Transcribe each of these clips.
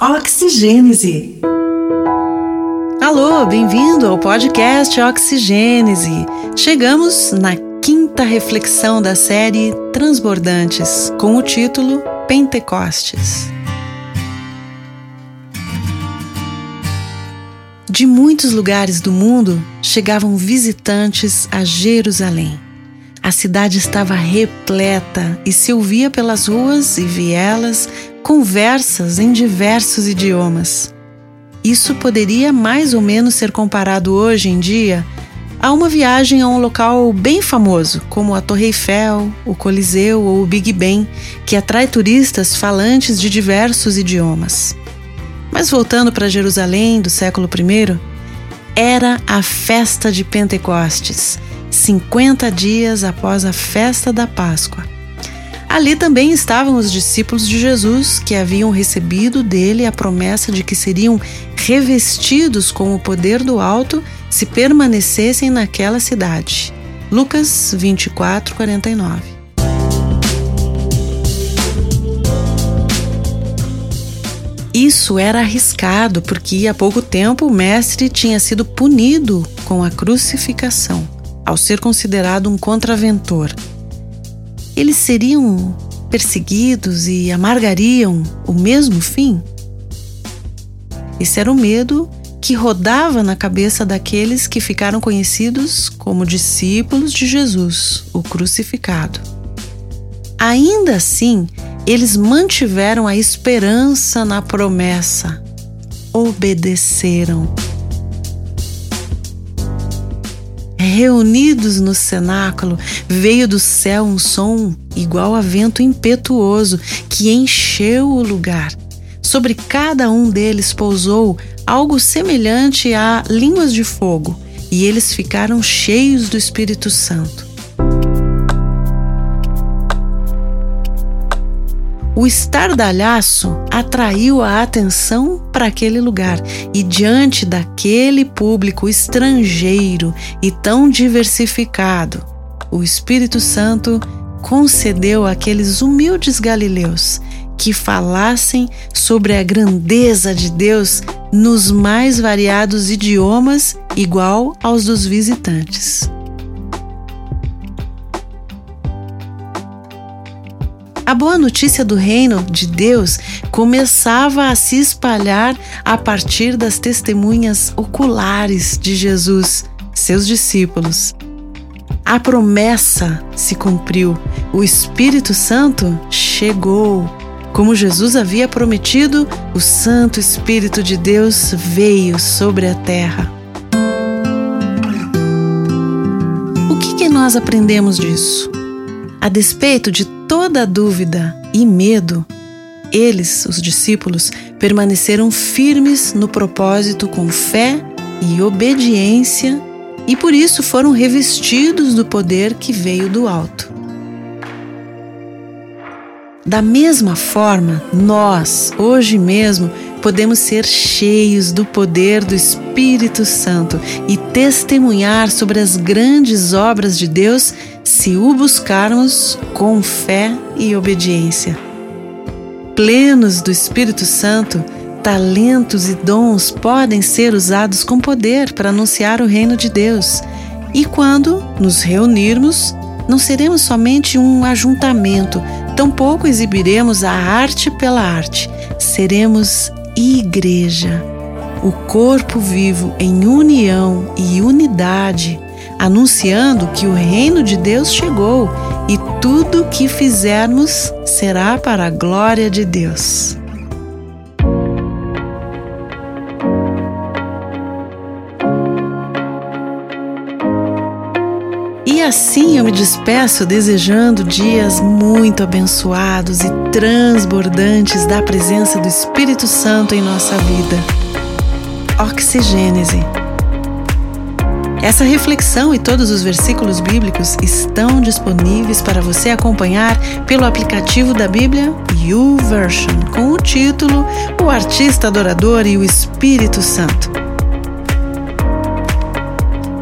Oxigênese. Alô, bem-vindo ao podcast Oxigênese. Chegamos na quinta reflexão da série Transbordantes, com o título Pentecostes. De muitos lugares do mundo chegavam visitantes a Jerusalém. A cidade estava repleta e se ouvia pelas ruas e vielas conversas em diversos idiomas. Isso poderia mais ou menos ser comparado hoje em dia a uma viagem a um local bem famoso, como a Torre Eiffel, o Coliseu ou o Big Ben, que atrai turistas falantes de diversos idiomas. Mas voltando para Jerusalém do século I, era a festa de Pentecostes, 50 dias após a festa da Páscoa. Ali também estavam os discípulos de Jesus, que haviam recebido dele a promessa de que seriam revestidos com o poder do alto se permanecessem naquela cidade. Lucas 24, 49. Isso era arriscado porque há pouco tempo o mestre tinha sido punido com a crucificação, ao ser considerado um contraventor eles seriam perseguidos e amargariam o mesmo fim? Esse era o medo que rodava na cabeça daqueles que ficaram conhecidos como discípulos de Jesus, o crucificado. Ainda assim, eles mantiveram a esperança na promessa, obedeceram reunidos no cenáculo, veio do céu um som igual a vento impetuoso que encheu o lugar. Sobre cada um deles pousou algo semelhante a línguas de fogo, e eles ficaram cheios do Espírito Santo. O estardalhaço atraiu a atenção para aquele lugar e, diante daquele público estrangeiro e tão diversificado, o Espírito Santo concedeu àqueles humildes galileus que falassem sobre a grandeza de Deus nos mais variados idiomas, igual aos dos visitantes. A boa notícia do reino de Deus começava a se espalhar a partir das testemunhas oculares de Jesus, seus discípulos. A promessa se cumpriu, o Espírito Santo chegou. Como Jesus havia prometido, o Santo Espírito de Deus veio sobre a terra. O que, que nós aprendemos disso? A despeito de toda dúvida e medo, eles, os discípulos, permaneceram firmes no propósito com fé e obediência e por isso foram revestidos do poder que veio do alto. Da mesma forma, nós, hoje mesmo, podemos ser cheios do poder do Espírito Santo e testemunhar sobre as grandes obras de Deus se o buscarmos com fé e obediência. Plenos do Espírito Santo, talentos e dons podem ser usados com poder para anunciar o reino de Deus. E quando nos reunirmos, não seremos somente um ajuntamento, tampouco exibiremos a arte pela arte, seremos igreja, o corpo vivo em união e unidade, anunciando que o reino de Deus chegou e tudo que fizermos será para a glória de Deus. E assim eu me despeço desejando dias muito abençoados e transbordantes da presença do Espírito Santo em nossa vida. Oxigênese. Essa reflexão e todos os versículos bíblicos estão disponíveis para você acompanhar pelo aplicativo da Bíblia YouVersion com o título O Artista Adorador e o Espírito Santo.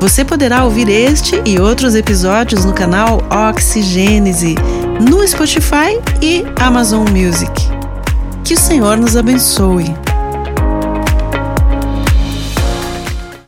Você poderá ouvir este e outros episódios no canal Oxigênese, no Spotify e Amazon Music. Que o Senhor nos abençoe.